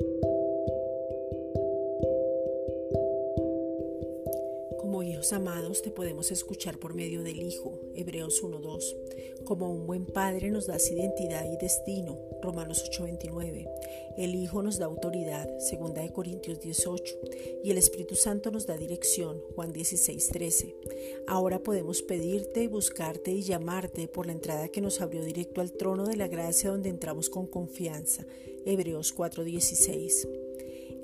Thank you. Hijos amados te podemos escuchar por medio del Hijo, Hebreos 1.2. Como un buen Padre nos das identidad y destino, Romanos 8.29. El Hijo nos da autoridad, 2 Corintios 18. Y el Espíritu Santo nos da dirección, Juan 16.13. Ahora podemos pedirte, buscarte y llamarte por la entrada que nos abrió directo al trono de la gracia donde entramos con confianza, Hebreos 4.16.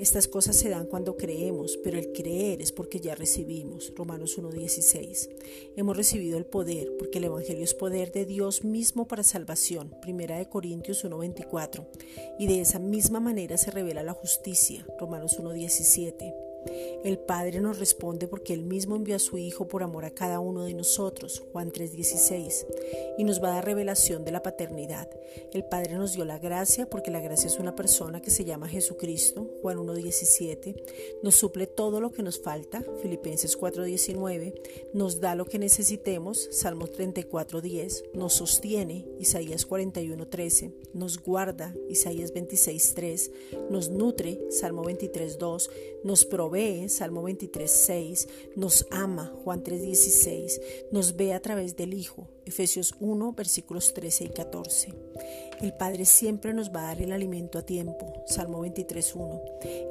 Estas cosas se dan cuando creemos, pero el creer es porque ya recibimos. Romanos 1.16. Hemos recibido el poder, porque el Evangelio es poder de Dios mismo para salvación. Primera de Corintios 1.24. Y de esa misma manera se revela la justicia. Romanos 1.17. El Padre nos responde porque Él mismo envió a su Hijo por amor a cada uno de nosotros, Juan 3:16, y nos va a dar revelación de la paternidad. El Padre nos dio la gracia porque la gracia es una persona que se llama Jesucristo, Juan 1:17, nos suple todo lo que nos falta, Filipenses 4:19, nos da lo que necesitemos, Salmos 34:10, nos sostiene, Isaías 41:13, nos guarda, Isaías 26:3, nos nutre, Salmo 23:2, nos provee, Salmo 23, 6, nos ama, Juan 3, 16, nos ve a través del Hijo, Efesios 1, versículos 13 y 14. El Padre siempre nos va a dar el alimento a tiempo, Salmo 23, 1.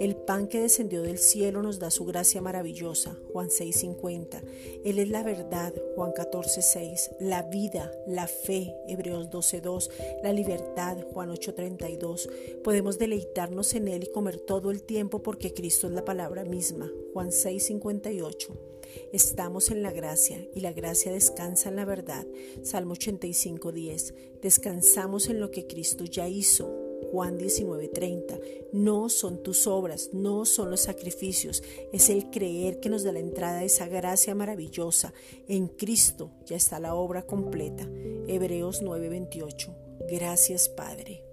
El pan que descendió del cielo nos da su gracia maravillosa, Juan 6, 50. Él es la verdad, Juan 14, 6. La vida, la fe, Hebreos 12, 2. La libertad, Juan 8, 32. Podemos deleitarnos en Él y comer todo el tiempo porque Cristo es la palabra misma, Juan 6, 58. Estamos en la gracia y la gracia descansa en la verdad. Salmo 85, 10. Descansamos en lo que Cristo ya hizo. Juan 19:30. No son tus obras, no son los sacrificios, es el creer que nos da la entrada a esa gracia maravillosa. En Cristo ya está la obra completa. Hebreos 9:28. Gracias Padre.